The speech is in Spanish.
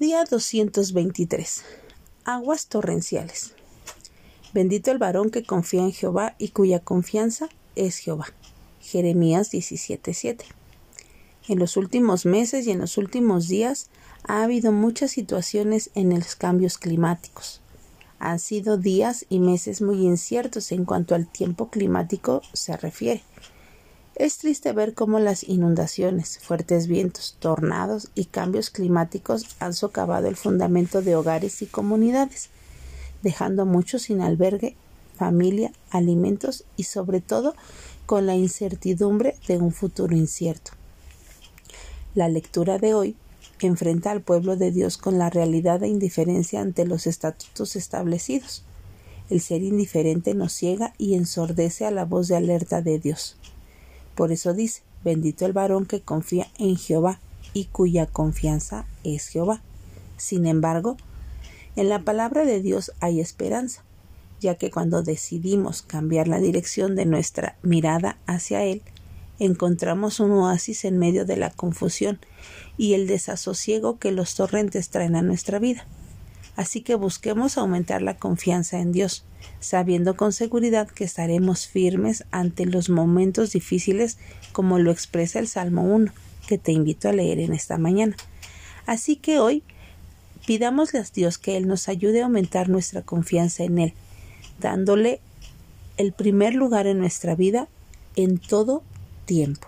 Día 223. Aguas torrenciales. Bendito el varón que confía en Jehová y cuya confianza es Jehová. Jeremías 17:7. En los últimos meses y en los últimos días ha habido muchas situaciones en los cambios climáticos. Han sido días y meses muy inciertos en cuanto al tiempo climático se refiere. Es triste ver cómo las inundaciones, fuertes vientos, tornados y cambios climáticos han socavado el fundamento de hogares y comunidades, dejando a muchos sin albergue, familia, alimentos y sobre todo con la incertidumbre de un futuro incierto. La lectura de hoy enfrenta al pueblo de Dios con la realidad de indiferencia ante los estatutos establecidos. El ser indiferente nos ciega y ensordece a la voz de alerta de Dios. Por eso dice, bendito el varón que confía en Jehová y cuya confianza es Jehová. Sin embargo, en la palabra de Dios hay esperanza, ya que cuando decidimos cambiar la dirección de nuestra mirada hacia Él, encontramos un oasis en medio de la confusión y el desasosiego que los torrentes traen a nuestra vida. Así que busquemos aumentar la confianza en Dios, sabiendo con seguridad que estaremos firmes ante los momentos difíciles como lo expresa el Salmo 1, que te invito a leer en esta mañana. Así que hoy pidámosle a Dios que Él nos ayude a aumentar nuestra confianza en Él, dándole el primer lugar en nuestra vida en todo tiempo.